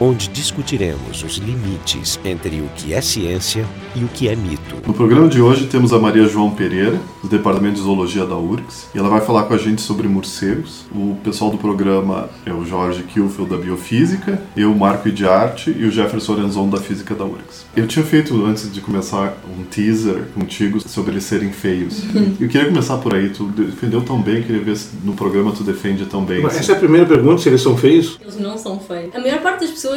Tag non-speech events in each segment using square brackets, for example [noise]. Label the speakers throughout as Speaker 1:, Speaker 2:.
Speaker 1: onde discutiremos os limites entre o que é ciência e o que é mito.
Speaker 2: No programa de hoje temos a Maria João Pereira, do Departamento de Zoologia da URGS, e ela vai falar com a gente sobre morcegos. O pessoal do programa é o Jorge Kilfeld, da Biofísica, eu, Marco de Arte, e o Jefferson Orenzon, da Física da URGS. Eu tinha feito, antes de começar, um teaser contigo sobre eles serem feios. eu queria começar por aí, tu defendeu tão bem, queria ver se no programa tu defende tão bem.
Speaker 3: Mas essa é a primeira pergunta, se eles são feios?
Speaker 4: Eles não são feios. A maior parte das pessoas,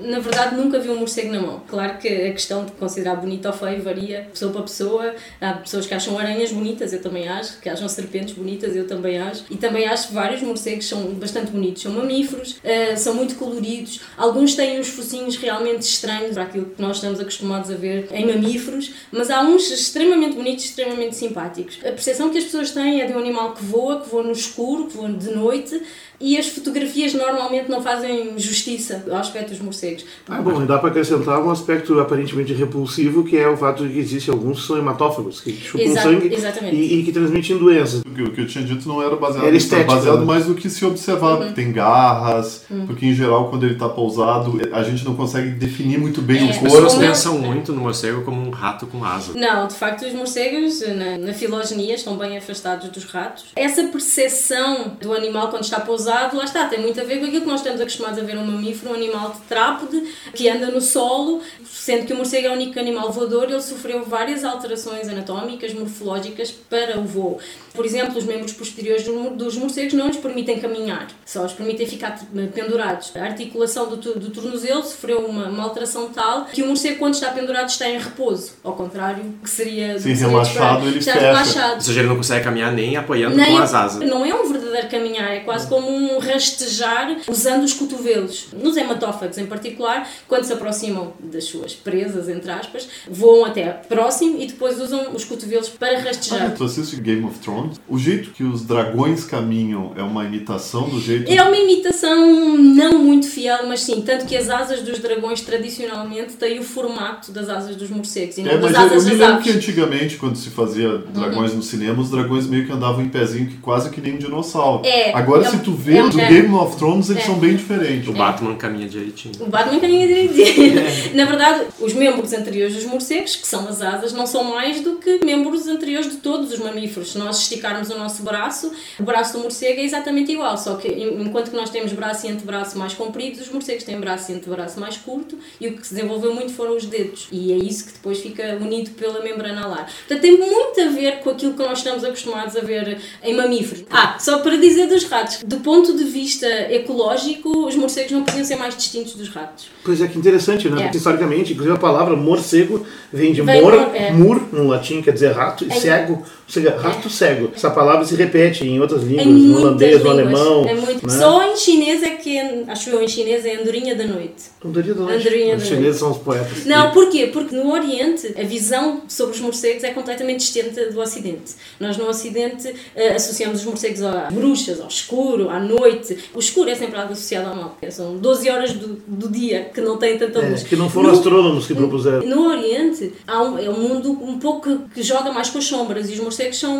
Speaker 4: na verdade, nunca viu um morcego na mão. Claro que a questão de considerar bonito ou feio varia pessoa para pessoa. Há pessoas que acham aranhas bonitas, eu também acho, que acham serpentes bonitas, eu também acho. E também acho que vários morcegos são bastante bonitos. São mamíferos, uh, são muito coloridos. Alguns têm uns focinhos realmente estranhos para aquilo que nós estamos acostumados a ver em mamíferos, mas há uns extremamente bonitos, extremamente simpáticos. A percepção que as pessoas têm é de um animal que voa, que voa no escuro, que voa de noite, e as fotografias normalmente não fazem justiça ao aspecto dos morcegos.
Speaker 3: Ah, bom, e dá para acrescentar um aspecto aparentemente repulsivo, que é o fato de que existem alguns que são hematófagos, que chupam
Speaker 4: Exato,
Speaker 3: sangue e, e que transmitem doenças.
Speaker 2: O que, o que eu tinha dito não era baseado
Speaker 3: Era estético,
Speaker 2: baseado
Speaker 3: né?
Speaker 2: mais no que se observar,
Speaker 4: Uhum.
Speaker 2: tem garras, porque em geral quando ele está pousado a gente não consegue definir muito bem
Speaker 4: É,
Speaker 2: o
Speaker 4: as
Speaker 2: corpo.
Speaker 5: pessoas
Speaker 4: Como eu-
Speaker 5: pensam muito no morcego como um rato com asa.
Speaker 4: Não, de facto, os morcegos na, na filogenia estão bem afastados dos ratos. Essa percepção do animal quando está pousado, lá está, tem muito a ver com aquilo que nós estamos acostumados a ver um mamífero, um animal de trápode que anda no solo, sendo que o morcego é o único animal voador, ele sofreu várias alterações anatómicas, morfológicas para o voo. Por exemplo, os membros posteriores dos mor- dos morcegos não lhes permitem caminhar, só os permitem ficar pendurados. A articulação do, do tornozelo sofreu uma, uma alteração tal que o morcego, quando está pendurado, está em repouso, ao contrário que seria. do
Speaker 2: Sim,
Speaker 4: que seria
Speaker 2: relaxado, ele
Speaker 4: está relaxado.
Speaker 5: Ou seja, ele não consegue caminhar nem apoiando
Speaker 4: Nem-
Speaker 5: com as asas.
Speaker 4: Não é um verdadeiro caminhar, é quase como um rastejar usando os cotovelos. Nos hematófagos, em particular, quando se aproximam das suas presas, entre aspas, voam até próximo e depois usam os cotovelos para
Speaker 2: Ah,
Speaker 4: rastejar.
Speaker 2: tu assiste Game of Thrones? O jeito que os dragões caminham é uma imitação do jeito.
Speaker 4: É uma imitação não muito fiel, mas sim, tanto que as asas dos dragões tradicionalmente têm o formato das asas dos morcegos e não
Speaker 2: É,
Speaker 4: das
Speaker 2: mas eu, eu
Speaker 4: asas
Speaker 2: me lembro
Speaker 4: aves.
Speaker 2: que antigamente, quando se fazia dragões no cinema, os dragões meio que andavam em pezinho, que quase que nem um dinossauro.
Speaker 4: É,
Speaker 2: Agora,
Speaker 4: é
Speaker 2: se tu vê
Speaker 4: é
Speaker 2: no
Speaker 4: é.
Speaker 2: Game of Thrones, eles
Speaker 4: É.
Speaker 2: são bem diferentes.
Speaker 5: O Batman caminha direitinho.
Speaker 4: O Batman caminha direitinho. [laughs] Na verdade, os membros anteriores dos morcegos, que são as asas, não são mais do que membros anteriores de todos os mamíferos. Se nós esticarmos o nosso braço, o braço do morcego é exatamente igual, só que en- enquanto que nós temos braço e antebraço mais compridos, os morcegos têm braço e antebraço mais curto e o que se desenvolveu muito foram os dedos. E é isso que depois fica unido pela membrana alar. Portanto, tem muito a ver com aquilo que nós estamos acostumados a ver em mamíferos. Ah, só para dizer dos ratos, do ponto de vista ecológico, os morcegos não podiam ser mais distintos dos ratos.
Speaker 3: Pois é, que interessante, né?
Speaker 4: É.
Speaker 3: Porque historicamente, inclusive a palavra morcego vem de mor,
Speaker 4: é.
Speaker 3: mur, no latim, quer dizer rato, e
Speaker 4: É.
Speaker 3: cego, ou seja, rato cego. Essa palavra se repete em outras línguas, no holandês, no alemão.
Speaker 4: É muito.
Speaker 3: né?
Speaker 4: Só em chinês é que, é- acho eu, em chinês é andorinha da noite.
Speaker 3: Andorinha da noite.
Speaker 4: Andorinha
Speaker 3: Os
Speaker 4: da
Speaker 3: chineses são os poetas.
Speaker 4: Não, porquê? Porque no Oriente a visão sobre os morcegos é completamente distinta do Ocidente. Nós no Ocidente eh, associamos os morcegos às bruxas, ao escuro, à noite. O escuro é sempre algo associado ao mal. São 12 horas do, do dia que não têm tanta
Speaker 3: É,
Speaker 4: luz.
Speaker 3: que não foram
Speaker 4: No-
Speaker 3: astrônomos que propuseram.
Speaker 4: no Oriente há um, é um mundo um pouco que, que joga mais com as sombras e os morcegos são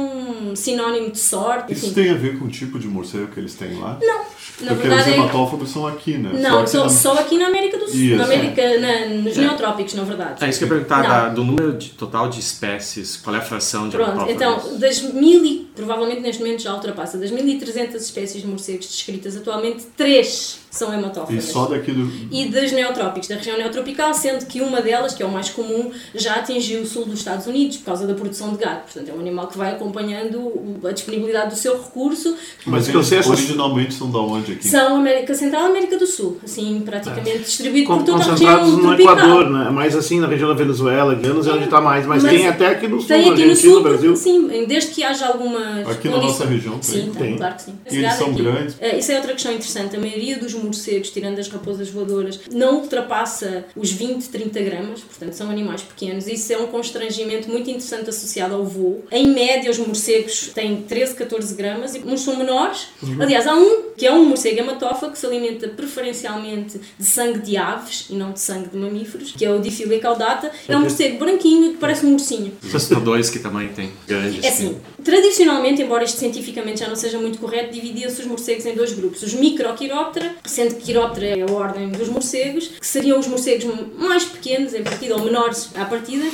Speaker 4: um sinónimo de sorte.
Speaker 2: Isso
Speaker 4: enfim.
Speaker 2: tem a ver com o tipo de morcego que eles têm lá?
Speaker 4: Não, na
Speaker 2: Porque
Speaker 4: verdade
Speaker 2: os
Speaker 4: é.
Speaker 2: hematófagos são aqui, né?
Speaker 4: Não,
Speaker 2: aqui
Speaker 4: só,
Speaker 2: na-
Speaker 4: só aqui na América do Sul,
Speaker 2: Isso.
Speaker 4: na América, na- nos neotrópicos, na verdade.
Speaker 5: É isso que eu ia perguntar, da- do número de- total de espécies, qual é a fração de
Speaker 4: Pronto,
Speaker 5: hematófagos?
Speaker 4: então, das mil e, provavelmente neste momento já ultrapassa, das 1300 espécies de morcegos descritas atualmente, três são
Speaker 2: E
Speaker 4: hematófagas.
Speaker 2: só daqui do.
Speaker 4: E das neotrópicos, da região neotropical, sendo que uma delas, que é o mais comum, já atingiu o sul dos Estados Unidos por causa da produção de gado. Portanto, é um animal que vai acompanhando a disponibilidade do seu recurso.
Speaker 2: Mas eles
Speaker 3: processos-
Speaker 2: originalmente são da onde aqui?
Speaker 4: São América Central e América do Sul, assim, praticamente distribuído
Speaker 3: Con-
Speaker 4: por toda a
Speaker 3: Concentrados
Speaker 4: região
Speaker 3: no
Speaker 4: tropical.
Speaker 3: Equador, né? Mais assim na região da Venezuela, Guianos é onde está mais. Mas,
Speaker 4: Mas
Speaker 3: tem até aqui no sul,
Speaker 4: Tem aqui no
Speaker 3: Argentina,
Speaker 4: sul,
Speaker 3: no Brasil.
Speaker 4: sim, desde que haja alguma.
Speaker 2: Aqui na nossa região tem.
Speaker 4: Sim, tem,
Speaker 3: Tem.
Speaker 4: claro que sim.
Speaker 2: E eles são
Speaker 4: Aqui.
Speaker 2: grandes?
Speaker 4: Eh, Isso é outra questão interessante. A maioria dos morcegos, tirando as raposas voadoras, não ultrapassa os 20, 30 gramas, portanto são animais pequenos. Isso é um constrangimento muito interessante associado ao voo. Em média, os morcegos têm 13, 14 gramas e uns são menores.
Speaker 2: Uhum.
Speaker 4: Aliás, há um que é um morcego hematófago que se alimenta preferencialmente de sangue de aves e não de sangue de mamíferos, que é o Diphylia caudata. É um morcego branquinho que parece um ursinho.
Speaker 5: Os dois que também tem grandes.
Speaker 4: É assim, tradicionalmente, embora isto cientificamente já não seja muito correto, dividiam-se os morcegos em dois grupos. Os Microchiroptera, sendo que Chiroptera é a ordem dos morcegos, que seriam os morcegos mais pequenos em partida, ou menores à partida,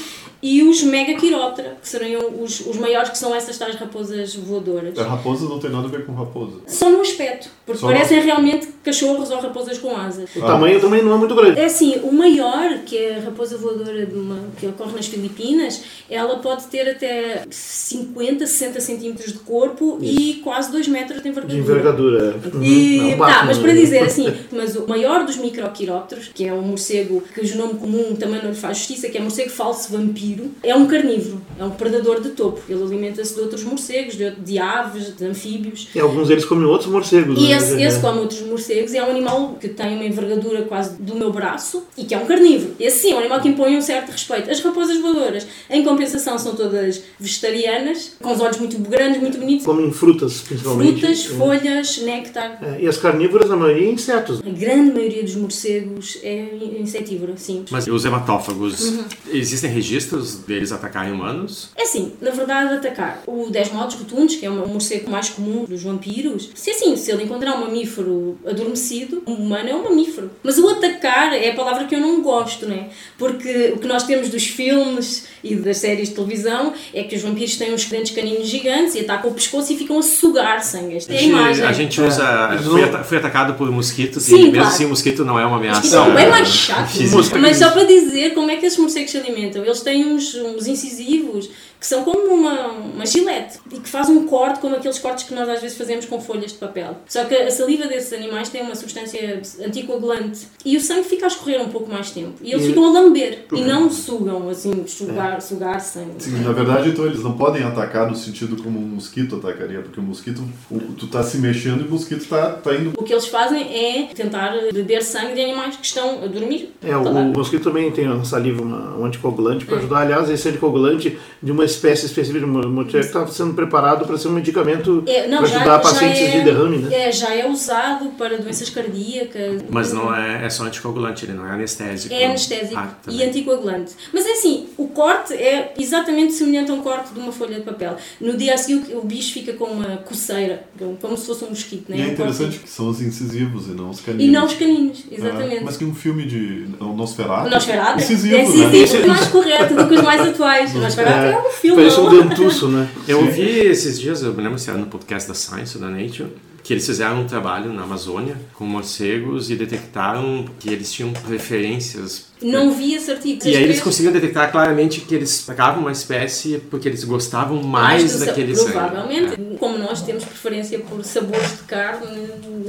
Speaker 4: e os Megachiroptera, que seriam os, os maiores, que são essas tais raposas voadoras.
Speaker 2: A raposa não tem nada a ver com raposa.
Speaker 4: Só no aspecto, porque
Speaker 2: Só-
Speaker 4: parecem realmente cachorros ou raposas com asas.
Speaker 3: O tamanho também não é muito grande.
Speaker 4: É assim, o maior, que é a raposa voadora de uma, que ocorre nas Filipinas, ela pode ter até 50, 60 centímetros de corpo e quase 2 metros de
Speaker 3: De
Speaker 4: envergadura.
Speaker 3: envergadura. Uhum.
Speaker 4: E,
Speaker 3: Não,
Speaker 4: tá,
Speaker 3: bate
Speaker 4: mas
Speaker 3: no-
Speaker 4: para dizer assim, [laughs] mas o maior dos microquirópteros, que é um morcego cujo nome comum também não lhe faz justiça, que é morcego falso vampiro, é um carnívoro, é um predador de topo. Ele alimenta-se de outros morcegos, de, de aves, de anfíbios.
Speaker 3: E alguns deles comem outros morcegos.
Speaker 4: E
Speaker 3: né?
Speaker 4: esse, esse come outros morcegos e é um animal que tem uma envergadura quase do meu braço e que é um carnívoro. Esse sim é um animal que impõe um certo respeito. As raposas voadoras, em compensação, são todas vegetarianas, com os olhos muito grandes, muito bonitos.
Speaker 3: Comem frutas, principalmente.
Speaker 4: Frutas, folhas, néctar.
Speaker 3: É, E as carnívoras, a maioria, insetos.
Speaker 4: A grande maioria dos morcegos é insetívora, sim.
Speaker 5: Mas os hematófagos,
Speaker 4: Uhum.
Speaker 5: existem registros deles atacarem humanos?
Speaker 4: É assim, na verdade, atacar o Desmodos rotundos, que é um morcego mais comum dos vampiros, se assim, se ele encontrar um mamífero adormecido, um humano é um mamífero. Mas o atacar é a palavra que eu não gosto, né? Porque o que nós temos dos filmes e das séries de televisão é que os vampiros têm uns grandes caninos gigantes e atacam o pescoço e ficam a sugar sangue. Esta é a imagem.
Speaker 5: A gente usa.
Speaker 3: Eles
Speaker 5: Fui,
Speaker 3: não-
Speaker 5: ata- fui atacado por mosquitos
Speaker 4: Sim,
Speaker 5: e mesmo
Speaker 4: claro.
Speaker 5: assim o mosquito não é uma ameaça.
Speaker 4: São bem mais
Speaker 5: física. [laughs]
Speaker 4: Mas só para dizer como é que esses morcegos se alimentam. Eles têm uns, uns incisivos que são como uma, uma gilete e que faz um corte como aqueles cortes que nós às vezes fazemos com folhas de papel. Só que a saliva desses animais tem uma substância anticoagulante e o sangue fica a escorrer um pouco mais tempo. E eles
Speaker 3: E-
Speaker 4: ficam a lamber e não sugam, assim, sugar, sugar sangue.
Speaker 2: Sim, na verdade, então eles não podem atacar no sentido como um mosquito atacaria, porque o mosquito, o- tu tá se mexendo e o mosquito tá, tá indo.
Speaker 4: O que eles fazem é tentar beber sangue de animais que estão a dormir.
Speaker 3: É, o,
Speaker 4: Tá
Speaker 3: o mosquito também tem na saliva uma- um anticoagulante para ajudar. Aliás, esse anticoagulante de uma espécie específica de está sendo preparado para ser um medicamento
Speaker 4: É, não,
Speaker 3: para
Speaker 4: já,
Speaker 3: ajudar
Speaker 4: já
Speaker 3: pacientes
Speaker 4: é,
Speaker 3: de derrame, né?
Speaker 4: É, já é usado para doenças cardíacas.
Speaker 5: Mas não é, é só anticoagulante, ele não é anestésico.
Speaker 4: É anestésico
Speaker 5: Ah,
Speaker 4: e
Speaker 5: também.
Speaker 4: anticoagulante. Mas é assim, o corte é exatamente semelhante a um corte de uma folha de papel. No dia a seguir o bicho fica com uma coceira, como se fosse um mosquito, né?
Speaker 2: E é interessante que são os incisivos e não os caninos.
Speaker 4: E não os caninos,
Speaker 2: Ah,
Speaker 4: exatamente.
Speaker 2: mas que um filme de é Nosferatu.
Speaker 4: O Nosferatu
Speaker 2: Incisivo,
Speaker 4: é
Speaker 2: né?
Speaker 4: incisivo, mais correto do que os mais atuais. Nosferatu é, um filme.
Speaker 3: Parece um dentuço, né? [laughs]
Speaker 5: Eu ouvi esses dias, eu me lembro se era no podcast da Science, da Nature, que eles fizeram um trabalho na Amazônia com morcegos e detectaram que eles tinham preferências.
Speaker 4: Não vi esse artigo.
Speaker 5: E aí eles conseguiam detectar claramente que eles atacavam uma espécie porque eles gostavam mais daquele sangue.
Speaker 4: Provavelmente. Como nós temos preferência por sabores de carne,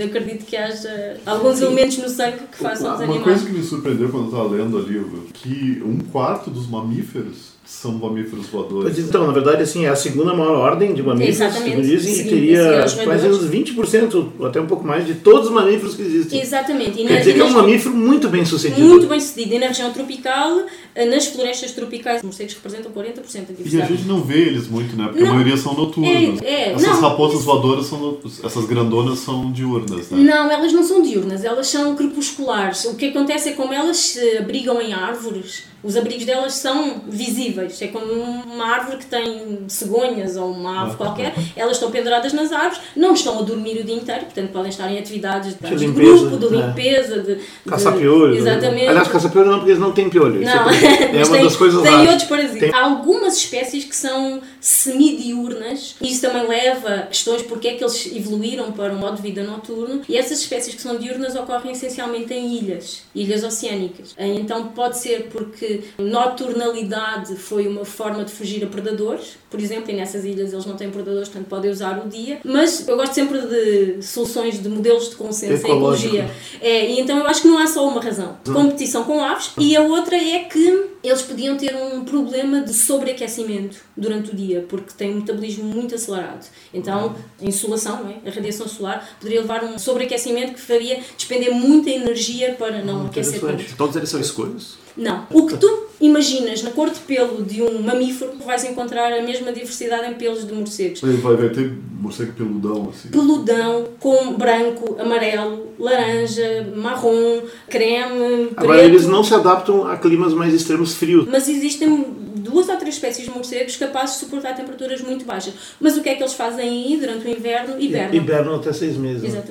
Speaker 4: acredito que haja alguns elementos no sangue que façam os
Speaker 2: Uma
Speaker 4: animais.
Speaker 2: coisa que me surpreendeu quando eu estava lendo o livro, que um quarto dos mamíferos são mamíferos voadores.
Speaker 3: Pois então, na verdade, assim, é a segunda maior ordem de mamíferos,
Speaker 4: Exatamente.
Speaker 3: segundo dizem, e
Speaker 4: Seguindo-
Speaker 3: teria
Speaker 4: seguindo os
Speaker 3: quase
Speaker 4: roedores.
Speaker 3: uns 20%, ou até um pouco mais, de todos os mamíferos que existem.
Speaker 4: Exatamente. E
Speaker 3: Quer dizer
Speaker 4: e
Speaker 3: que é um mamífero muito bem sucedido.
Speaker 4: Muito bem sucedido. E na região tropical, nas florestas tropicais, os morcegos representam 40% da
Speaker 2: E a
Speaker 4: diversidade.
Speaker 2: gente não vê eles muito, né? Porque
Speaker 4: Não.
Speaker 2: a maioria são noturnos.
Speaker 4: É, é,
Speaker 2: essas
Speaker 4: não,
Speaker 2: raposas
Speaker 4: isso-
Speaker 2: voadoras são. no- Essas grandonas são diurnas, né?
Speaker 4: Não, elas não são diurnas, elas são crepusculares. O que acontece é como elas se abrigam em árvores, os abrigos delas são visíveis. É como uma árvore que tem cegonhas ou uma ave
Speaker 2: Ah,
Speaker 4: qualquer, elas estão penduradas nas árvores, não estão a dormir o dia inteiro, portanto podem estar em atividades de, de
Speaker 3: limpeza,
Speaker 4: grupo, de
Speaker 3: né?
Speaker 4: limpeza, de, de-
Speaker 3: Caça-piolho.
Speaker 4: Exatamente.
Speaker 3: Aliás, caça-piolho não, porque eles não têm piolho. Isso
Speaker 4: Não,
Speaker 3: é, uma
Speaker 4: tem,
Speaker 3: das coisas
Speaker 4: tem
Speaker 3: raras.
Speaker 4: outros parasitas.
Speaker 3: Tem-
Speaker 4: Há algumas espécies que são semidiurnas e isso também leva a questões porque é que eles evoluíram para um modo de vida noturno e essas espécies que são diurnas ocorrem essencialmente em ilhas, ilhas oceânicas. Então pode ser porque nocturnalidade foi uma forma de fugir a predadores, por exemplo, e nessas ilhas eles não têm predadores, portanto podem usar o dia, mas eu gosto sempre de soluções de modelos de consenso em ecologia. É, e então eu acho que não há só uma razão. Competição com aves e a outra é que you eles podiam ter um problema de sobreaquecimento durante o dia, porque têm um metabolismo muito acelerado. Então, a insolação, não é? a radiação solar, poderia levar a um sobreaquecimento que faria despender muita energia para não aquecer
Speaker 3: interessante.
Speaker 4: tanto.
Speaker 5: Todos eles são escuros?
Speaker 4: Não. O que tu imaginas na cor de pelo de um mamífero, vais encontrar a mesma diversidade em pelos de morcegos.
Speaker 2: Vai, vai ter morcego peludão, assim.
Speaker 4: Peludão, com branco, amarelo, laranja, marrom, creme,
Speaker 3: Agora,
Speaker 4: preto.
Speaker 3: eles não se adaptam a climas mais extremos frios.
Speaker 4: Mas existem duas ou três espécies de morcegos capazes de suportar temperaturas muito baixas. Mas o que é que eles fazem aí durante o inverno? Hibernam.
Speaker 3: Hibernam até seis meses. né?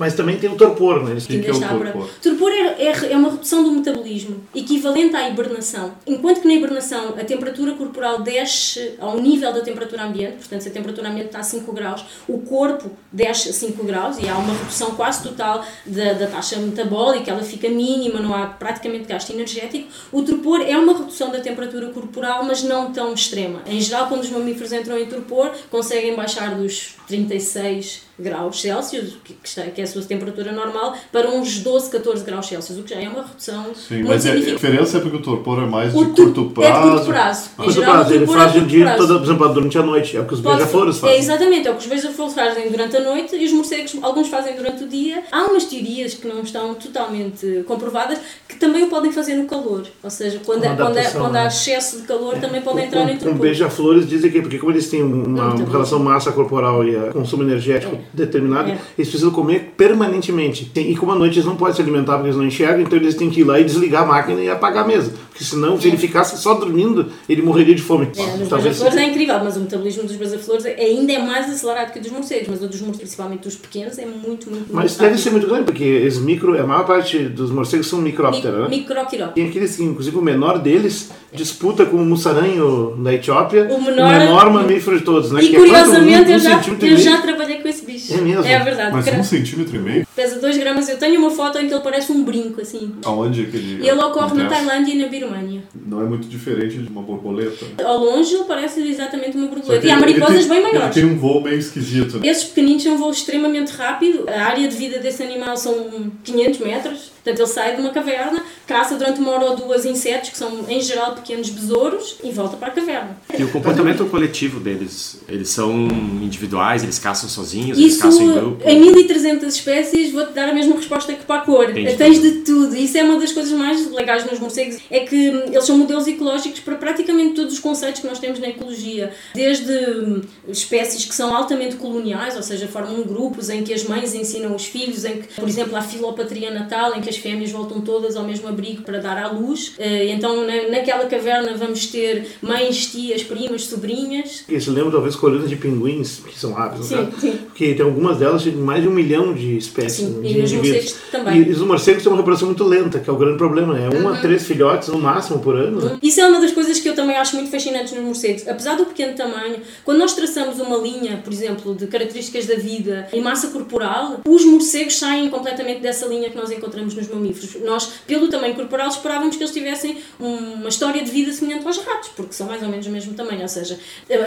Speaker 3: Mas também tem o torpor, né?
Speaker 2: Que
Speaker 4: Ainda
Speaker 2: é o torpor?
Speaker 4: Torpor é, é, é uma redução do metabolismo, equivalente à hibernação. Enquanto que na hibernação a temperatura corporal desce ao nível da temperatura ambiente, portanto, se a temperatura ambiente está a 5 graus, o corpo desce a 5 graus e há uma redução quase total da, da taxa metabólica, ela fica mínima, não há praticamente gasto energético. O torpor é uma redução da temperatura corporal, mas não tão extrema. Em geral, quando os mamíferos entram em torpor, conseguem baixar dos 36 graus Celsius, que, que está- que é a sua temperatura normal, para uns 12, 14 graus Celsius, o que já é uma redução
Speaker 2: Sim,
Speaker 4: muito
Speaker 2: mas é- a
Speaker 4: significativa.
Speaker 2: diferença é porque o torpor é mais de curto
Speaker 4: É de
Speaker 2: prazo.
Speaker 4: curto prazo. Em
Speaker 3: Curto
Speaker 4: geral,
Speaker 3: prazo,
Speaker 4: o
Speaker 3: ele
Speaker 4: torpor é
Speaker 3: faz
Speaker 4: de
Speaker 3: o dia
Speaker 4: prazo.
Speaker 3: todo, por exemplo, durante a noite. É o que os beija-flores
Speaker 4: É
Speaker 3: fazem.
Speaker 4: exatamente, é o que os beija-flores fazem durante a noite e os morcegos, alguns fazem durante o dia. Há umas teorias que não estão totalmente comprovadas que também o podem fazer no calor. Ou seja, quando, é- quando, é-
Speaker 3: adaptação,
Speaker 4: quando há excesso de calor também podem entrar em
Speaker 3: Com, com
Speaker 4: torpor.
Speaker 3: beija-flores dizem que porque como eles têm uma relação massa corporal e a consumo energético
Speaker 4: É.
Speaker 3: determinado,
Speaker 4: É.
Speaker 3: eles precisam comer permanentemente. Tem- E como à noite eles não podem se alimentar porque eles não enxergam, então eles têm que ir lá e desligar a máquina e apagar a mesa. Porque senão, se ele ficasse só dormindo, ele morreria de fome.
Speaker 4: É, nos
Speaker 3: Talvez
Speaker 4: beija-flores é incrível, mas o metabolismo dos beija-flores é- ainda é mais acelerado que o dos morcegos, mas o dos morcegos, principalmente dos pequenos, é muito, muito,
Speaker 3: Mas
Speaker 4: muito
Speaker 3: deve
Speaker 4: rápido.
Speaker 3: ser muito grande, porque os micro, a maior parte dos morcegos são micróptera, né?
Speaker 4: Microquiróptero.
Speaker 3: Tem aqueles que, inclusive, o menor deles disputa com o mussaranho da Etiópia,
Speaker 4: O menor-
Speaker 3: mamífero de todos, né?
Speaker 4: E
Speaker 3: Que é
Speaker 4: curiosamente
Speaker 3: Um- um
Speaker 4: eu, já, eu já trabalhei com esse bicho.
Speaker 3: É mesmo?
Speaker 4: verdade.
Speaker 2: Mas um centímetro e meio?
Speaker 4: Pesa 2 gramas. Eu tenho uma foto em que ele parece um brinco, assim.
Speaker 2: Aonde é que ele
Speaker 4: ele ocorre na? Tailândia e na Birmânia.
Speaker 2: Não é muito diferente de uma borboleta. né?
Speaker 4: Ao longe ele parece exatamente uma borboleta. E há mariposas
Speaker 2: tem-
Speaker 4: bem maiores.
Speaker 2: Ele tem um voo meio esquisito. né?
Speaker 4: Esses pequeninos têm um voo extremamente rápido. A área de vida desse animal são 500 metros. Portanto, ele sai de uma caverna, caça durante uma hora ou duas insetos, que são em geral pequenos besouros, e volta para a caverna.
Speaker 5: E o comportamento coletivo deles? Eles são individuais, eles caçam sozinhos, eles
Speaker 4: Isso,
Speaker 5: caçam em grupo?
Speaker 4: em 1300 espécies, vou-te dar a mesma resposta que para a cor.
Speaker 5: De
Speaker 4: Tens de tudo. Isso é uma das coisas mais legais nos morcegos, é que hum, eles são modelos ecológicos para praticamente todos os conceitos que nós temos na ecologia. Desde hum, espécies que são altamente coloniais, ou seja, formam grupos em que as mães ensinam os filhos, em que, por exemplo, há filopatria natal, em que as fêmeas voltam todas ao mesmo abrigo para dar à luz. Eh, Então, na- naquela caverna vamos ter mães, tias, primas, sobrinhas.
Speaker 3: Se lembra talvez colunas de pinguins, que são raros,
Speaker 4: Sim,
Speaker 3: né?
Speaker 4: sim.
Speaker 3: Porque tem algumas delas de mais de um milhão de espécies,
Speaker 4: Sim,
Speaker 3: de
Speaker 4: e os
Speaker 3: indivíduos.
Speaker 4: morcegos também.
Speaker 3: E os morcegos têm uma reprodução muito lenta, que é o grande problema. É um a
Speaker 4: Uhum.
Speaker 3: três filhotes no máximo por ano. né?
Speaker 4: Isso é uma das coisas que eu também acho muito fascinantes nos morcegos. Apesar do pequeno tamanho, quando nós traçamos uma linha, por exemplo, de características da vida e massa corporal, os morcegos saem completamente dessa linha que nós encontramos nos mamíferos. Nós, pelo tamanho corporal, esperávamos que eles tivessem uma história de vida semelhante aos ratos, porque são mais ou menos o mesmo tamanho, ou seja,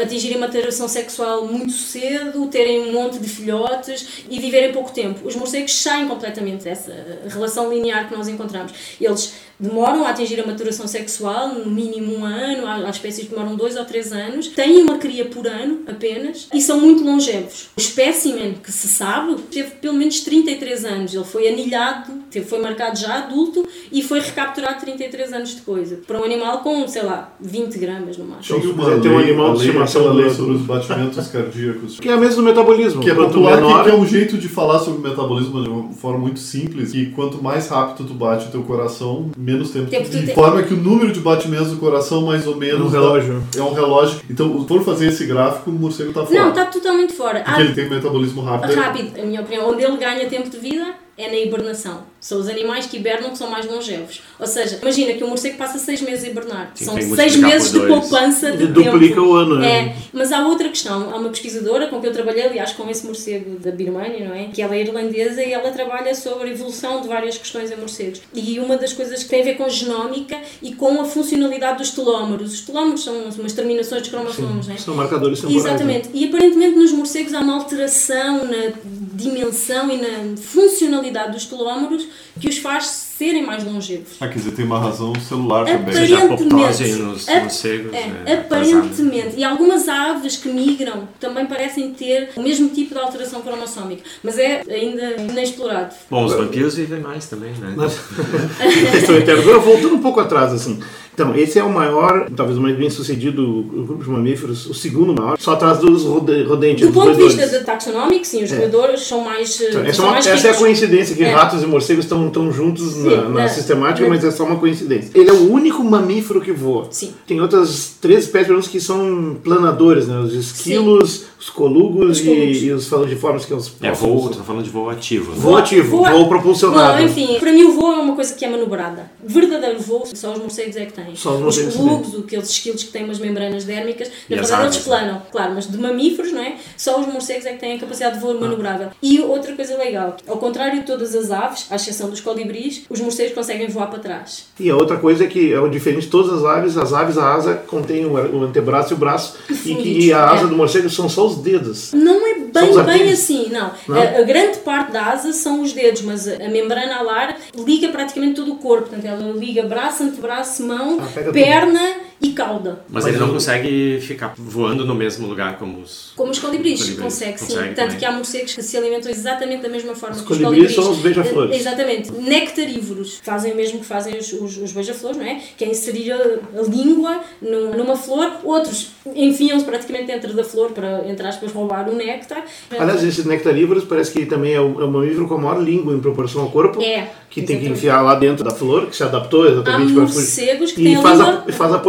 Speaker 4: atingirem uma maturação sexual muito cedo, terem um monte de filhotes e viverem pouco tempo. Os morcegos saem completamente dessa relação linear que nós encontramos. Eles demoram a atingir a maturação sexual, no mínimo um ano, há, há espécies que demoram dois ou três anos, têm uma cria por ano apenas e são muito longevos. O espécimen que se sabe teve pelo menos 33 anos, ele foi anilhado, foi marcado já adulto e foi recapturado 33 anos depois, para um animal com, sei lá, 20 gramas no máximo.
Speaker 2: Tinha
Speaker 3: se
Speaker 2: uma lei,
Speaker 3: um animal
Speaker 2: a
Speaker 3: de estimação
Speaker 2: aquela lei sobre os batimentos cardíacos.
Speaker 3: Que é a mesma do metabolismo.
Speaker 2: Que é
Speaker 3: Quanto
Speaker 2: popular, que-
Speaker 3: menor,
Speaker 2: que, é um jeito de falar sobre o metabolismo de uma forma muito simples. Que quanto mais rápido tu bate o teu coração, menos tempo,
Speaker 4: Tempo tu
Speaker 2: De
Speaker 4: tem.
Speaker 2: forma que o número de batimentos do coração, mais ou menos.
Speaker 3: Um relógio.
Speaker 2: é um relógio. Então, for fazer esse gráfico, o morcego tá fora.
Speaker 4: Não, está totalmente fora.
Speaker 2: Porque
Speaker 4: Há-
Speaker 2: ele tem um metabolismo rápido.
Speaker 4: rápido, a minha opinião, onde ele ganha tempo de vida é na hibernação. São os animais que hibernam que são mais longevos. Ou seja, imagina que um morcego passa seis meses a hibernar.
Speaker 5: Sim,
Speaker 4: são seis meses de poupança de
Speaker 3: duplica
Speaker 4: tempo.
Speaker 3: o ano, né?
Speaker 4: É, mas há outra questão. Há uma pesquisadora com que eu trabalhei, aliás, com esse morcego da Birmânia, não é? Que ela é irlandesa e ela trabalha sobre a evolução de várias questões em morcegos. E uma das coisas que tem a ver com genómica e com a funcionalidade dos telómeros. Os telómeros são umas terminações de cromossomos, não é?
Speaker 3: São marcadores temporais.
Speaker 4: Exatamente. E aparentemente nos morcegos há uma alteração na dimensão e na funcionalidade dos telómeros que os faz serem mais longevos.
Speaker 2: Ah, quer dizer, tem uma razão celular também.
Speaker 5: Seja a apoptose
Speaker 4: Aparentemente.
Speaker 5: nos
Speaker 4: Ap-
Speaker 5: morcegos.
Speaker 4: É,
Speaker 5: é,
Speaker 4: aparentemente. E algumas aves que migram também parecem ter o mesmo tipo de alteração cromossómica, mas é ainda inexplorado.
Speaker 5: Bom, os vampiros vivem mais também, né?
Speaker 3: Mas-. [laughs] Agora, voltando um pouco atrás, assim. Então, esse é o maior, talvez o mais bem sucedido grupo de mamíferos, o segundo maior, só atrás dos rode- rodentes,
Speaker 4: Do
Speaker 3: dos
Speaker 4: ponto de
Speaker 3: roedores.
Speaker 4: vista de taxonómico, sim, os roedores são mais.
Speaker 3: Então, essa,
Speaker 4: são
Speaker 3: é uma-
Speaker 4: mais
Speaker 3: essa é a coincidência, que
Speaker 4: É.
Speaker 3: ratos e morcegos estão tão juntos na, na
Speaker 4: é.
Speaker 3: sistemática,
Speaker 4: É.
Speaker 3: mas é só uma coincidência. Ele é o único mamífero que voa.
Speaker 4: Sim.
Speaker 3: Tem outras três espécies pelo menos, que são planadores, né? Os esquilos, os colugos,
Speaker 4: Os colugos.
Speaker 3: e, e os falangiformes, que são os
Speaker 5: É voo, tô falando de voo ativo. né?
Speaker 3: Voo ativo,
Speaker 4: Voa-
Speaker 3: voo propulsionado.
Speaker 4: Não, enfim, para mim o voo é uma coisa que é manobrada. Verdadeiro voo, só os morcegos é que têm.
Speaker 3: Só os
Speaker 4: os
Speaker 3: morcegos
Speaker 4: colugos, aqueles esquilos que têm umas membranas dérmicas, na verdade eles planam, claro, mas de mamíferos, não é? Só os morcegos é que têm a capacidade de voo manobrável. E outra coisa legal, ao contrário de todas as aves, à exceção dos colibris, os morcegos conseguem voar para trás.
Speaker 3: E a outra coisa é que é o diferente de todas as aves, as aves, a asa contém o o antebraço e o braço, e que a asa
Speaker 4: é.
Speaker 3: do morcego são só os dedos.
Speaker 4: Não é bem, bem assim, não.
Speaker 3: Não?
Speaker 4: A, a grande parte da asa são os dedos, mas a, membrana alar liga praticamente todo o corpo. Portanto, ela liga braço, antebraço, mão,
Speaker 3: Ah, pega tudo.
Speaker 4: E cauda.
Speaker 5: Mas,
Speaker 3: Mas
Speaker 5: ele não consegue ficar voando no mesmo lugar como os.
Speaker 4: Como os colibris,
Speaker 5: Colibris,
Speaker 4: consegue sim.
Speaker 5: consegue
Speaker 4: Tanto
Speaker 5: também.
Speaker 4: que há morcegos que se alimentam exatamente da mesma forma
Speaker 3: Os
Speaker 4: que os
Speaker 3: colibris
Speaker 4: colibris.
Speaker 3: são os beija-flores.
Speaker 4: Eh, Exatamente. Nectarívoros. Fazem o mesmo que fazem os, os, os beija-flores, não é? Que é inserir a, a língua no- numa flor. Outros enfiam-se praticamente dentro da flor para, entre aspas, roubar o néctar.
Speaker 3: Aliás, esses nectarívoros parece que também é o, é mamífero com a maior língua em proporção ao corpo,
Speaker 4: É,
Speaker 3: que tem que
Speaker 4: exatamente.
Speaker 3: enfiar lá dentro da flor, que se adaptou
Speaker 4: Há
Speaker 3: exatamente para fugir.
Speaker 4: morcegos que
Speaker 3: E
Speaker 4: têm a
Speaker 3: faz,
Speaker 4: língua...
Speaker 3: a, e faz a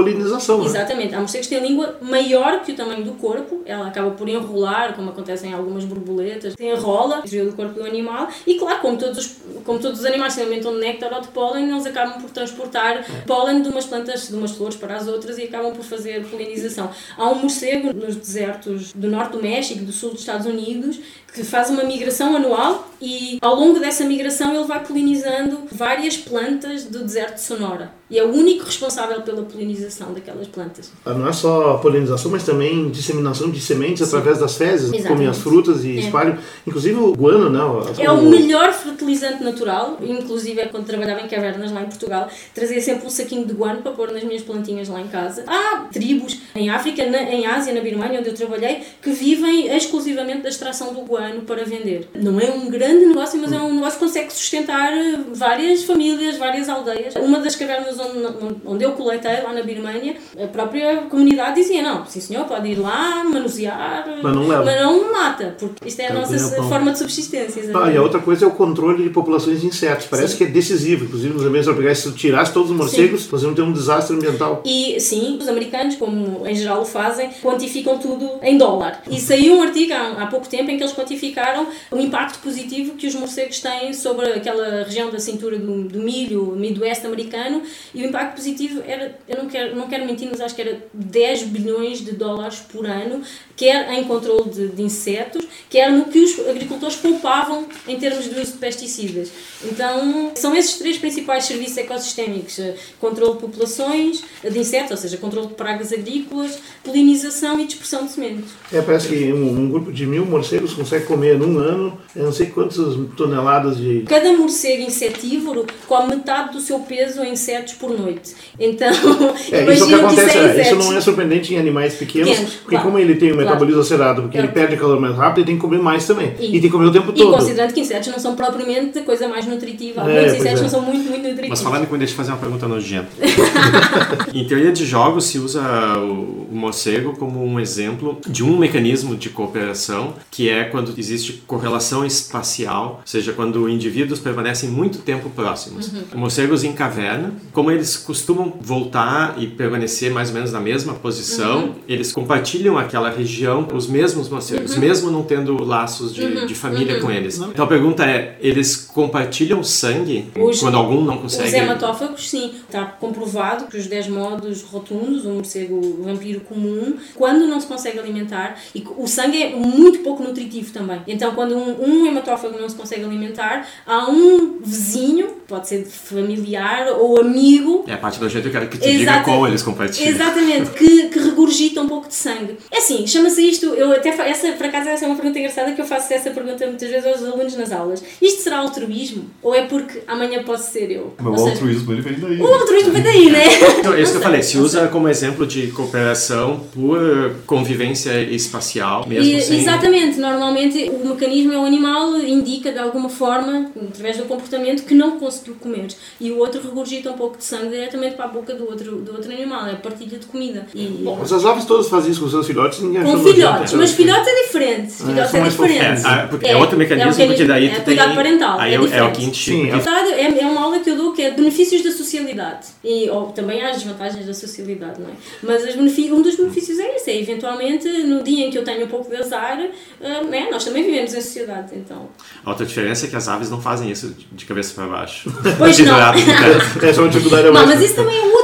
Speaker 3: né?
Speaker 4: Exatamente. Há morcegos que têm língua maior que o tamanho do corpo. Ela acaba por enrolar, como acontece em algumas borboletas. Tem a rola, interior do corpo do animal. E claro, como todos os, como todos os animais se alimentam de néctar ou de pólen, eles acabam por transportar pólen de umas plantas, de umas flores para as outras e acabam por fazer polinização. Há um morcego nos desertos do norte do México e do sul dos Estados Unidos que faz uma migração anual e ao longo dessa migração ele vai polinizando várias plantas do deserto de Sonora. E é o único responsável pela polinização daquelas plantas.
Speaker 3: Ah, Não é só polinização, mas também disseminação de sementes através das fezes.
Speaker 4: Exatamente.
Speaker 3: Comem as frutas e
Speaker 4: É.
Speaker 3: espalham. Inclusive o guano, né?
Speaker 4: É o melhor fertilizante natural, inclusive é quando trabalhava em cavernas lá em Portugal, trazia sempre um saquinho de guano para pôr nas minhas plantinhas lá em casa. Há tribos em África, na- em Ásia, na Birmania, onde eu trabalhei, que vivem exclusivamente da extração do guano para vender. Não é um grande negócio, mas é um negócio que consegue sustentar eh, várias famílias, várias aldeias. Uma das cavernas onde, onde eu coletei, lá na Birmania, a própria comunidade dizia, não, sim senhor, pode ir lá, manusear,
Speaker 3: Mas não leva.
Speaker 4: mas não mata, porque isto é a nossa
Speaker 3: pão.
Speaker 4: forma de subsistência.
Speaker 3: Ah, e a outra coisa é o controle de populações de insetos. Parece
Speaker 4: Sim.
Speaker 3: que é decisivo. Inclusive, nos ambientes tropicais, se tirasse todos os morcegos, nós vamos ter um desastre ambiental.
Speaker 4: E sim, os americanos, como em geral o fazem, quantificam tudo em dólar. E saiu um artigo há, há pouco tempo em que eles quantificaram o impacto positivo que os morcegos têm sobre aquela região da cintura do, do milho, Midwest americano, e o impacto positivo era, eu não quero, não quero mentir, mas acho que era 10 bilhões de dólares por ano, quer em controle de, de insetos, quer no que os agricultores poupavam em termos de uso de pesticidas. Então, são esses três principais serviços ecossistémicos: eh, controle de populações, de insetos, ou seja, controle de pragas agrícolas, polinização e dispersão de sementes.
Speaker 3: É, parece que um, um grupo de mil morcegos consegue comer num ano eu não sei quantas toneladas de.
Speaker 4: Cada morcego insetívoro come metade do seu peso em insetos por noite. Então, [laughs]
Speaker 3: É, isso é que acontece.
Speaker 4: isso é
Speaker 3: é, isso não é surpreendente em animais pequenos,
Speaker 4: Pequenos,
Speaker 3: porque
Speaker 4: claro.
Speaker 3: como ele tem o
Speaker 4: Claro.
Speaker 3: metabolismo acelerado, porque ele
Speaker 4: Claro.
Speaker 3: perde calor mais rápido, ele tem que comer mais também. E,
Speaker 4: E-
Speaker 3: tem que comer o tempo
Speaker 4: E
Speaker 3: todo.
Speaker 4: considerando que insetos não são propriamente a coisa mais nutritiva.
Speaker 3: É,
Speaker 4: Muitos insetos
Speaker 3: é.
Speaker 4: não são muito, muito nutritivos.
Speaker 5: Mas falando com deixa eu fazer uma pergunta nojenta. [laughs] em teoria de jogos se usa o, o morcego como um exemplo de um mecanismo de cooperação que é quando existe correlação espacial, ou seja, quando indivíduos permanecem muito tempo próximos. Morcegos em caverna, como eles costumam voltar e permanecer mais ou menos na mesma posição, eles compartilham aquela região, os mesmos morcegos, mesmo não tendo laços de, de família com eles. Então a pergunta é, eles compartilham sangue
Speaker 4: Os-
Speaker 5: quando algum não consegue?
Speaker 4: Os hematófagos, sim. Está comprovado que os 10 modos rotundos, o morcego vampiro comum, quando não se consegue alimentar, e o sangue é muito pouco nutritivo também. Então, quando um, um hematófago não se consegue alimentar, há um vizinho, pode ser familiar ou amigo,
Speaker 5: É a parte do jeito que eu quero que tu diga como eles compartilham.
Speaker 4: Exatamente, que, que regurgita um pouco de sangue. É assim, chama-se isto, eu até essa, por acaso essa é uma pergunta engraçada que eu faço essa pergunta muitas vezes aos alunos nas aulas. Isto será altruísmo? Ou é porque amanhã posso ser eu?
Speaker 2: Mas o
Speaker 4: seja,
Speaker 2: altruísmo ele vem daí.
Speaker 4: o altruísmo vem daí, né? [laughs]
Speaker 5: Então, é isso que eu falei, se usa como exemplo de cooperação por convivência espacial, mesmo
Speaker 4: E-
Speaker 5: sem...
Speaker 4: Exatamente, normalmente o mecanismo é o animal indica de alguma forma, através do comportamento, que não conseguiu comer. E o outro regurgita um pouco de sangue diretamente para a boca do outro, do outro animal, é a partilha de comida. E,
Speaker 3: Bom, mas as aves todas fazem isso com seus filhotes ninguém
Speaker 4: com filhotes, mas filhotes é diferente. Filhotes
Speaker 3: são
Speaker 4: é
Speaker 3: mais
Speaker 4: diferente.
Speaker 5: É, ah, porque é, outro mecanismo,
Speaker 4: é um
Speaker 5: porque daí
Speaker 4: é
Speaker 5: tu tem...
Speaker 4: cuidado parental.
Speaker 5: Aí
Speaker 4: é,
Speaker 5: é, o- é o quinto
Speaker 3: Sim, é-
Speaker 4: é, é uma aula que eu dou que é benefícios da socialidade. E ou, também há as desvantagens da socialidade, não é? Mas um dos benefícios é esse, é eventualmente no dia em que eu tenho um pouco de azar, ah, né, nós também vivemos em sociedade, então.
Speaker 5: A outra diferença é que as aves não fazem isso de- cabeça para baixo.
Speaker 4: Pois [laughs] não.
Speaker 3: Essa é uma dificuldade
Speaker 4: Não, mas isso também é outro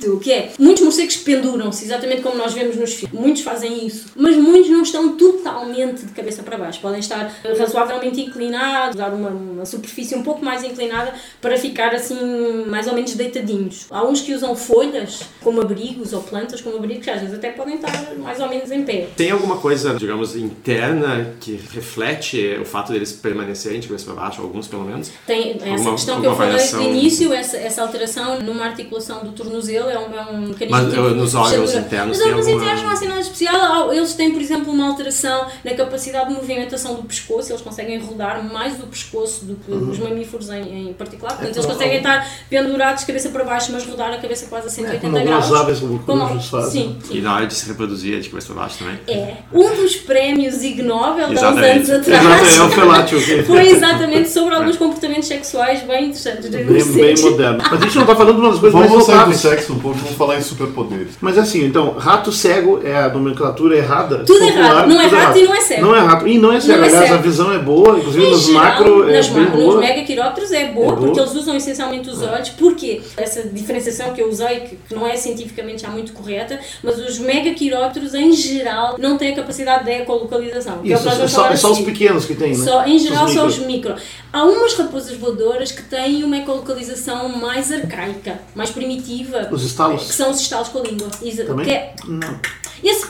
Speaker 4: mito, que é muitos morcegos penduram-se, exatamente como nós vemos nos filmes. Muitos fazem isso, mas muitos não estão totalmente de cabeça para baixo. Podem estar razoavelmente inclinados, dar uma, uma superfície um pouco mais inclinada para ficar assim, mais ou menos deitadinhos. Há uns que usam folhas como abrigos ou plantas como abrigos, que às vezes até podem estar mais ou menos em pé.
Speaker 5: Tem alguma coisa, digamos, interna que reflete o fato deles permanecerem de cabeça para baixo, alguns pelo menos?
Speaker 4: Tem essa
Speaker 5: Alguma-
Speaker 4: questão que eu
Speaker 5: alguma
Speaker 4: falei
Speaker 5: variação?
Speaker 4: no início, essa, essa alteração numa articulação do tornozelo é um, é um mecanismo
Speaker 5: Mas, uh, nos órgãos internos
Speaker 4: Nos órgãos
Speaker 5: alguma-
Speaker 4: internos não há assim nada especial. Eles têm, por exemplo, uma alteração na capacidade de movimentação do pescoço, eles conseguem rodar mais o pescoço do que
Speaker 5: Uhum.
Speaker 4: os mamíferos em, em particular. Portanto,
Speaker 3: É
Speaker 4: eles
Speaker 3: como-
Speaker 4: conseguem estar pendurados de cabeça para baixo, mas rodar a cabeça quase a 180
Speaker 3: como algumas
Speaker 4: graus.
Speaker 3: aves fazem.
Speaker 4: Sim, sim.
Speaker 5: E na hora de se reproduzir é de cabeça para baixo também?
Speaker 4: É. Um dos prémios Ig Nobel de há uns anos
Speaker 3: Exato,
Speaker 4: atrás
Speaker 3: é o felátil. que-
Speaker 4: foi exatamente sobre alguns comportamentos sexuais bem interessantes.
Speaker 3: Bem, bem moderno. Mas a gente não está falando de uma das coisas
Speaker 2: Vamos
Speaker 3: mais
Speaker 2: sair do
Speaker 3: notáveis.
Speaker 2: sexo pouco, vamos falar em superpoderes.
Speaker 3: Mas assim, então, rato cego é a nomenclatura errada?
Speaker 4: Tudo
Speaker 3: popular,
Speaker 4: errado. Não é rato e não é cego.
Speaker 3: Não é rato. E não é cego.
Speaker 4: Não é
Speaker 3: Aliás,
Speaker 4: cego.
Speaker 3: a visão é boa, inclusive
Speaker 4: Em
Speaker 3: nos
Speaker 4: geral,
Speaker 3: macro é
Speaker 4: nas
Speaker 3: bem
Speaker 4: ma-
Speaker 3: boa.
Speaker 4: Nos megaquirópteros é boa,
Speaker 3: É boa.
Speaker 4: porque eles usam essencialmente os olhos. Porquê? Essa diferenciação que eu usei, que, que não é cientificamente já muito correta, mas os megaquirópteros em geral não têm a capacidade de ecolocalização. é
Speaker 3: Isso, é só, é só os pequenos que tem, né?
Speaker 4: Só, em geral, só
Speaker 3: micros.
Speaker 4: os micro. Há umas raposas voadoras que têm uma ecolocalização mais arcaica, mais primitiva.
Speaker 3: Os estalos?
Speaker 4: Que são os estalos com a língua.
Speaker 3: Também?
Speaker 4: é-
Speaker 3: Não.
Speaker 4: esse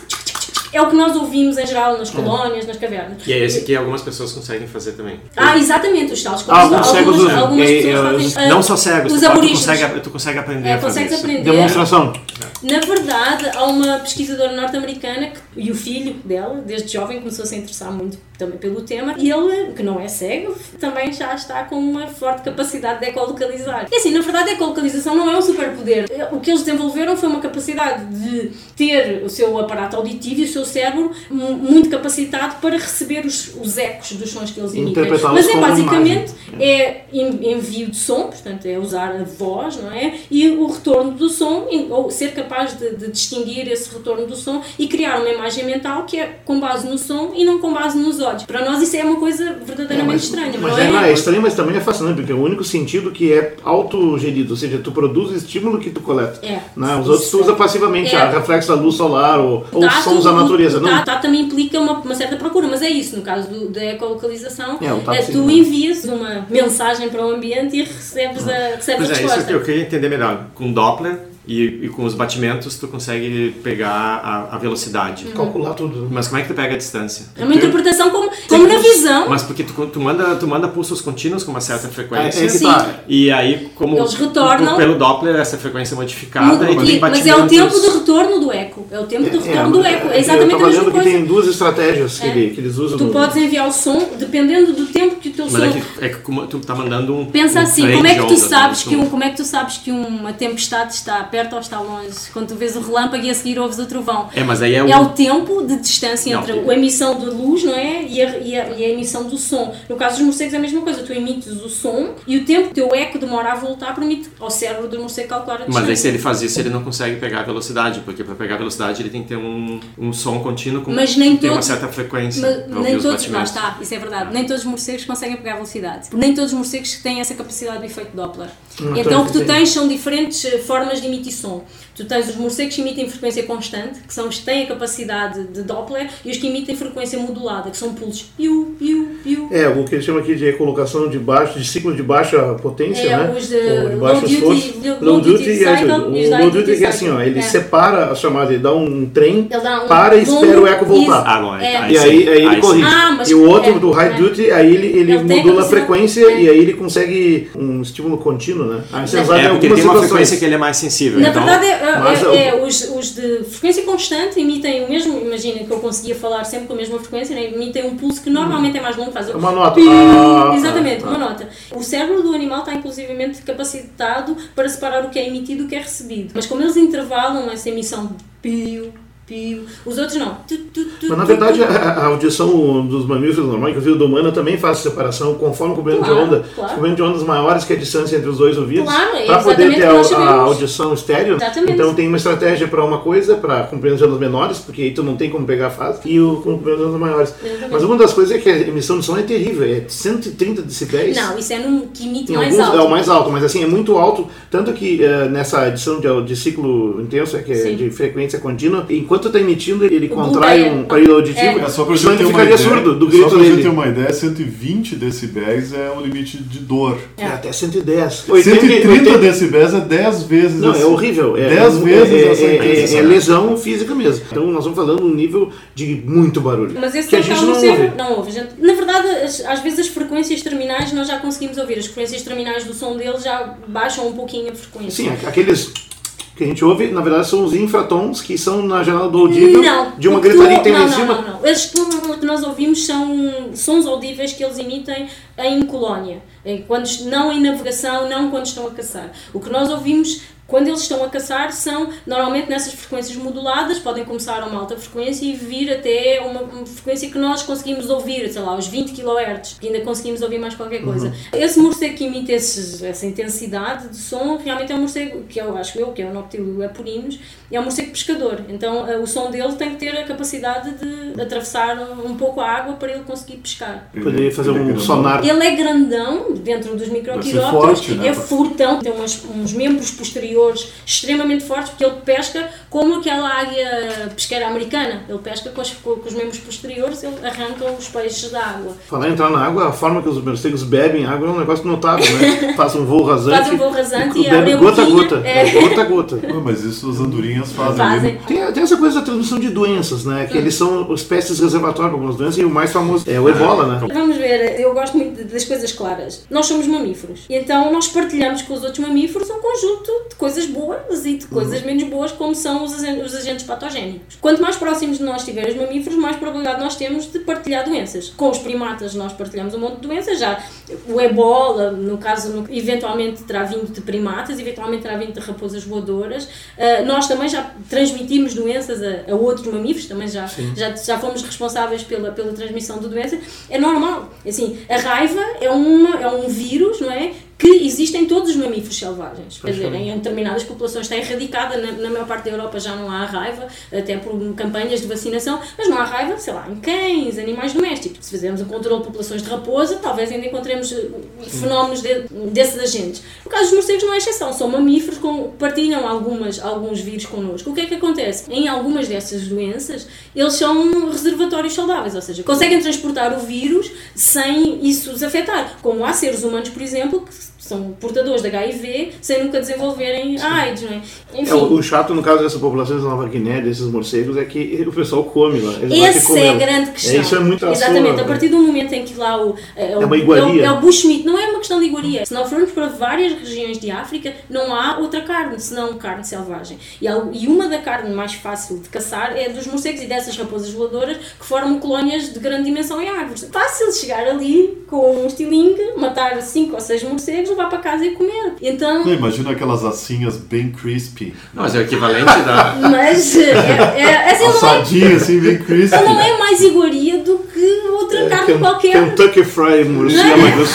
Speaker 4: é o que nós ouvimos em geral nas colónias, nas cavernas.
Speaker 5: E é esse que algumas pessoas conseguem fazer também.
Speaker 4: Ah, exatamente, os estalos com
Speaker 3: Ah,
Speaker 4: a
Speaker 3: alguns cegos
Speaker 4: Algumas,
Speaker 3: usam.
Speaker 4: algumas
Speaker 3: É,
Speaker 4: pessoas
Speaker 3: é,
Speaker 4: fazem. Ah,
Speaker 5: Não só cegos,
Speaker 4: Os
Speaker 5: tu,
Speaker 4: aborígenes.
Speaker 5: consegue, tu consegue aprender
Speaker 4: É,
Speaker 5: a fazer
Speaker 4: consegues
Speaker 5: isso.
Speaker 4: aprender.
Speaker 3: Demonstração.
Speaker 4: Na verdade, há uma pesquisadora norte-americana que- e o filho dela, desde jovem, começou a se interessar muito também pelo tema. E ele, que não é cego, também já está com uma forte capacidade de ecolocalizar. E assim, na verdade, a ecolocalização não é um superpoder. O que eles desenvolveram foi uma capacidade de ter o seu aparato auditivo e o seu cérebro mu- muito capacitado para receber os, os ecos dos sons que eles emitem. Mas é basicamente é en- envio de som, portanto é usar a voz, não é? E o retorno do som, ou ser capaz de, de distinguir esse retorno do som e criar uma imagem mental que é com base no som e não com base nos olhos. Para nós isso é uma coisa verdadeiramente estranha,
Speaker 3: mas
Speaker 4: não
Speaker 3: é,
Speaker 4: é?
Speaker 3: não, é estranho, mas também é fascinante, porque é o único sentido que é autogerido, ou seja, tu produz o estímulo que tu coleta.
Speaker 4: É.
Speaker 3: Né? Os outros tu usa
Speaker 4: é.
Speaker 3: passivamente,
Speaker 4: É.
Speaker 3: a reflexo da luz solar ou, ou
Speaker 4: tato-
Speaker 3: sons da natureza.
Speaker 4: o
Speaker 3: Não,
Speaker 4: tato, tato também implica uma, uma certa procura, mas é isso, no caso do, da ecolocalização,
Speaker 3: É,
Speaker 4: é, tu envias uma mensagem para o ambiente e recebes a, recebes a
Speaker 5: Pois é, isso
Speaker 4: resposta.
Speaker 5: que eu queria entender melhor. Com Doppler e, e com os batimentos tu consegue pegar a, a velocidade.
Speaker 3: calcular tudo.
Speaker 5: Mas como é que tu pega a distância?
Speaker 4: É uma interpretação como, como na visão.
Speaker 5: Mas porque tu, tu, manda, tu manda pulsos contínuos com uma certa frequência.
Speaker 3: É, é
Speaker 4: Sim.
Speaker 3: tá.
Speaker 5: E aí, como
Speaker 4: Eles retornam.
Speaker 5: pelo Doppler, essa frequência é modificada
Speaker 4: Muda-
Speaker 5: e tem
Speaker 4: mas é o tempo do retorno do eco. É o tempo do retorno do eco. É
Speaker 3: eu
Speaker 4: exatamente a
Speaker 3: tava
Speaker 4: mesma
Speaker 3: lendo que
Speaker 4: coisa.
Speaker 3: tem duas estratégias que,
Speaker 4: É.
Speaker 3: ele- que eles usam.
Speaker 4: Tu
Speaker 3: no-
Speaker 4: podes enviar o som dependendo do tempo que o teu
Speaker 5: Mas
Speaker 4: som.
Speaker 5: é que, é que como tu tá mandando um.
Speaker 4: Pensa
Speaker 5: um
Speaker 4: assim, como é que tu sabes
Speaker 5: né?
Speaker 4: que um, como é que tu sabes que uma tempestade está perto ou está longe? Quando tu vês o relâmpago e a seguir ouves o trovão.
Speaker 5: É, mas aí é,
Speaker 4: É
Speaker 5: o.
Speaker 4: o tempo de distância
Speaker 5: Não.
Speaker 4: entre a emissão de luz, não é? E a, e, a, e a emissão do som. No caso dos morcegos é a mesma coisa. Tu emites o som e o tempo que o teu eco demora a voltar permite ao cérebro do morcego calcular a distância.
Speaker 5: Mas aí se ele faz isso, ele não consegue pegar a velocidade, porque para pegar a velocidade ele tem que ter um, um som contínuo com
Speaker 4: Mas nem
Speaker 5: tem uma
Speaker 4: todos-
Speaker 5: certa frequência.
Speaker 4: Mas nem
Speaker 5: os
Speaker 4: todos, lá está, isso é verdade. Nem todos os morcegos conseguem pegar velocidade. Nem todos os morcegos têm essa capacidade do efeito Doppler.
Speaker 3: Não,
Speaker 4: então o que tu tens são diferentes eh, formas de emitir som. Tu tens os morcegos que emitem frequência constante, que são os que têm a capacidade de Doppler, e os que emitem frequência modulada, que são pulsos piu, piu, piu.
Speaker 3: É, o que eles chamam aqui de colocação de baixo, de ciclo de baixa potência,
Speaker 4: É,
Speaker 3: né?
Speaker 4: os de
Speaker 3: Ou de
Speaker 4: low
Speaker 3: baixo esforço.
Speaker 4: low duty
Speaker 3: duty e
Speaker 4: e os
Speaker 3: O
Speaker 4: high
Speaker 3: low
Speaker 4: duty
Speaker 3: é assim, ó, ele.
Speaker 4: É.
Speaker 3: separa a chamada, ele dá um trem,
Speaker 4: dá um
Speaker 3: para e espera o eco voltar.
Speaker 5: Ah, bom,
Speaker 4: É.
Speaker 5: aí
Speaker 3: E aí, aí ele corrige.
Speaker 4: Ah, mas-
Speaker 3: e o outro
Speaker 4: é,
Speaker 3: do high
Speaker 4: é.
Speaker 3: duty, aí ele, ele modula a frequência
Speaker 4: é.
Speaker 3: e aí ele consegue um estímulo contínuo, né? Aí você
Speaker 4: É,
Speaker 5: É, porque tem uma frequência que ele é mais sensível.
Speaker 4: Na
Speaker 5: então,
Speaker 4: verdade, é, é- é, os, os de frequência constante emitem o mesmo. Imagina que eu conseguia falar sempre com a mesma frequência, né? emitem um pulso que normalmente é mais longo, faz.
Speaker 3: Uma nota. Ah,
Speaker 4: Exatamente,
Speaker 3: ah,
Speaker 4: uma nota. O cérebro do animal está inclusivamente capacitado para separar o que é emitido e o que é recebido. Mas como eles intervalam essa emissão de pio, os outros não. Tu, tu, tu,
Speaker 3: Mas na verdade a, audição dos mamíferos normal, inclusive do humano, também faz separação conforme o comprimento
Speaker 4: Claro,
Speaker 3: de onda.
Speaker 4: claro.
Speaker 3: O comprimento de ondas maiores que a distância entre os dois ouvidos.
Speaker 4: Claro,
Speaker 3: para poder ter a, a audição estéreo.
Speaker 4: Exatamente.
Speaker 3: Então tem uma estratégia para uma coisa, para comprimento de ondas menores, porque aí tu não tem como pegar a fase, e o comprimento de ondas maiores.
Speaker 4: Exatamente.
Speaker 3: Mas uma das coisas é que a emissão de som é terrível, é 130 decibéis.
Speaker 4: Não, isso é no emite
Speaker 3: Em
Speaker 4: mais
Speaker 3: alguns
Speaker 4: alto.
Speaker 3: é o mais alto, mas assim, é muito alto. Tanto que eh, nessa edição de, de ciclo intenso, é que é
Speaker 4: Sim.
Speaker 3: de frequência contínua, enquanto está emitindo, ele
Speaker 4: O
Speaker 3: contrai
Speaker 4: bloqueia.
Speaker 3: um aparelho auditivo,
Speaker 2: É só pra
Speaker 3: senão
Speaker 2: gente ter
Speaker 3: ele
Speaker 2: uma
Speaker 3: ficaria
Speaker 2: ideia.
Speaker 3: surdo do
Speaker 2: só
Speaker 3: grito
Speaker 2: pra gente
Speaker 3: dele.
Speaker 2: ter uma ideia, 120 decibéis é o limite de dor.
Speaker 3: É, até 110.
Speaker 2: 130
Speaker 3: 80
Speaker 2: decibéis é 10 vezes
Speaker 3: Não, é horrível. É,
Speaker 2: 10
Speaker 3: é,
Speaker 2: vezes
Speaker 3: é,
Speaker 2: essa
Speaker 3: é, é, é lesão física mesmo. Então nós estamos falando um nível de muito barulho.
Speaker 4: Mas esse
Speaker 3: que a
Speaker 4: é o
Speaker 3: gente não ouve.
Speaker 4: Não ouve. gente. Na verdade, as- às vezes as frequências terminais nós já conseguimos ouvir. As frequências terminais do som dele já baixam um pouquinho a frequência.
Speaker 3: Sim, aqueles que a gente ouve, na verdade, são os infratons que são na janela do audível
Speaker 4: Não,
Speaker 3: de uma
Speaker 4: o
Speaker 3: gritaria que tem lá
Speaker 4: não,
Speaker 3: em
Speaker 4: não,
Speaker 3: cima.
Speaker 4: Não, não, Esses que que nós ouvimos são sons audíveis que eles emitem em colónia, quando, não em navegação, não quando estão a caçar. O que nós ouvimos quando eles estão a caçar são normalmente nessas frequências moduladas, podem começar a uma alta frequência e vir até uma, uma frequência que nós conseguimos ouvir, sei lá, os 20 kHz, que ainda conseguimos ouvir mais qualquer coisa.
Speaker 3: Uhum.
Speaker 4: Esse morcego que emite esses- essa intensidade de som realmente é um morcego, que eu acho eu, que é o Noctilio apurinos, é um morcego pescador. Então eh, o som dele tem que ter a capacidade de atravessar um pouco a água para ele conseguir pescar.
Speaker 3: Poderia fazer
Speaker 2: é
Speaker 3: um
Speaker 2: grandão.
Speaker 3: sonar.
Speaker 4: Ele é grandão dentro dos microquirópteros,
Speaker 2: forte, né?
Speaker 4: é furtão, tem umas, uns membros posteriores extremamente fortes porque ele pesca como aquela águia pesqueira americana. Ele pesca com, as- com os membros posteriores, ele arranca os peixes da água.
Speaker 3: Falar em entrar na água, a forma que os morcegos bebem água é um negócio notável, né? [laughs] Faz um voo rasante.
Speaker 4: Faz um voo rasante e
Speaker 3: bebe
Speaker 4: abre a
Speaker 3: gota a gota.
Speaker 4: É.
Speaker 3: Gota a gota. [laughs]
Speaker 2: Mas isso as andorinhas fazem.
Speaker 4: Fazem.
Speaker 2: né?
Speaker 3: Tem, tem essa coisa da transmissão de doenças, né? Que eles são espécies reservatórias para algumas doenças e o mais famoso é o ebola, né?
Speaker 4: Vamos ver, eu gosto muito das coisas claras. Nós somos mamíferos. E então nós partilhamos com os outros mamíferos um conjunto de coisas boas e de coisas menos boas, como são os os agentes patogénicos. Quanto mais próximos de nós estiverem os mamíferos, mais probabilidade nós temos de partilhar doenças. Com os primatas nós partilhamos um monte de doenças, já o ebola, no caso, no- eventualmente terá vindo de primatas, eventualmente terá vindo de raposas voadoras. Ah, nós também já transmitimos doenças a, a outros mamíferos, também já, já, já fomos responsáveis pela, pela transmissão de doenças. É normal. Assim, a raiva é, uma, é um vírus, não é? Que existe em todos os mamíferos selvagens. Quer dizer, em determinadas populações está erradicada, na, na maior parte da Europa já não há raiva, até por campanhas de vacinação, mas não há raiva, sei lá, em cães, animais domésticos. Se fizermos um controle de populações de raposa, talvez ainda encontremos eh, fenómenos de, desses agentes. No caso dos morcegos não é exceção, são mamíferos com partilham algumas, alguns vírus connosco. O que é que acontece? Em algumas dessas doenças, eles são reservatórios saudáveis, ou seja, conseguem transportar o vírus sem isso os afetar. Como há seres humanos, por exemplo, que são portadores de HIV sem nunca desenvolverem a AIDS, não é? Enfim.
Speaker 3: É, o, o chato, no caso dessa população da Nova Guiné, desses morcegos, é que o pessoal come lá.
Speaker 4: Essa é a grande questão.
Speaker 3: É, isso é muito
Speaker 4: Exatamente,
Speaker 3: sua-
Speaker 4: a partir do momento em que lá o. É, o-
Speaker 3: uma iguaria.
Speaker 4: É o, é o bushmeat, não é uma questão de iguaria. Se nós formos para várias regiões de África, não há outra carne, senão carne selvagem. E, al- e uma da carne mais fácil de caçar é dos morcegos e dessas raposas voadoras que formam colónias de grande dimensão em árvores. Fácil chegar ali com um estilingue, matar cinco ou seis morcegos, levar para casa e comer. Então.
Speaker 2: Não, imagina aquelas assinhas bem crispy.
Speaker 5: Não, mas é o equivalente da.
Speaker 4: Mas é, é, assim, não é,
Speaker 2: Assadinha assim, bem crispy.
Speaker 4: não é mais iguaria do que outra carne
Speaker 3: Ken-
Speaker 4: qualquer.
Speaker 3: Kentucky Fried Morcegos.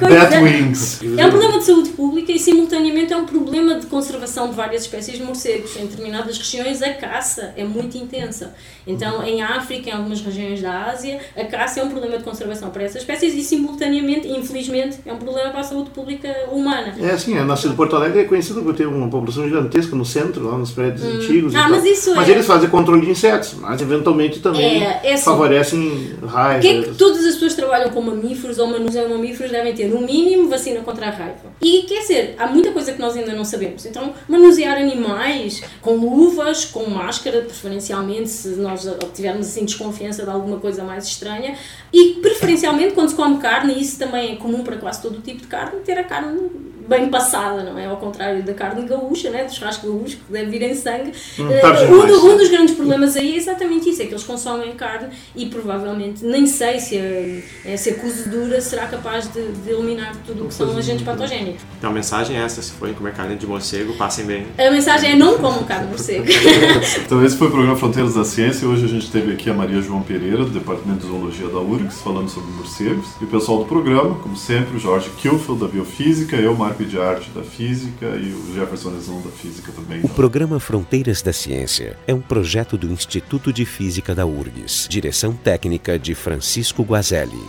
Speaker 2: Batwings.
Speaker 4: É um problema de saúde pública e, simultaneamente, é um problema de conservação de várias espécies de morcegos. Em determinadas regiões, a caça é muito intensa. Então, em África, em algumas regiões da Ásia, a caça é um problema de conservação para essas espécies e, simultaneamente, infelizmente, é um problema para a saúde pública humana.
Speaker 3: É assim, a nossa de Porto Alegre é conhecida por ter uma população gigantesca no centro, lá nos prédios
Speaker 4: Hum.
Speaker 3: antigos.
Speaker 4: Ah, mas
Speaker 3: Mas
Speaker 4: é-
Speaker 3: eles fazem controle de insetos, mas eventualmente também
Speaker 4: É, é assim.
Speaker 3: favorecem raiva.
Speaker 4: Porquê é que todas as pessoas que trabalham com mamíferos ou manuseiam mamíferos devem ter, no mínimo, vacina contra a raiva? E quer dizer, há muita coisa que nós ainda não sabemos. Então, manusear animais com luvas, com máscara, preferencialmente, se nós tivermos assim desconfiança de alguma coisa mais estranha, e preferencialmente quando se come carne, e isso também é comum para quase todo o tipo de carne, ter a carne bem passada, não é? Ao contrário da carne gaúcha, né? do churrasco gaúcho, que deve vir em sangue. Eh,
Speaker 3: tarde
Speaker 4: um, do- um dos grandes problemas aí é exatamente isso, é que eles consomem carne e provavelmente, nem sei se a, se a cozedura será capaz de, de eliminar tudo o que são agentes patogénicos.
Speaker 5: Então a mensagem é essa, se forem comer carne de morcego, passem bem.
Speaker 4: A mensagem é não comam carne de morcego. [laughs]
Speaker 2: Então esse foi o programa Fronteiras da Ciência. Hoje a gente teve aqui a Maria João Pereira, do Departamento de Zoologia da URGS, falando sobre morcegos. E o pessoal do programa, como sempre, o Jorge Kilfield, da Biofísica, eu, Marco de Arte, da Física, e o Jefferson Leslon, da Física também.
Speaker 1: O programa Fronteiras da Ciência é um projeto do Instituto de Física da URGS, direção técnica de Francisco Guazelli.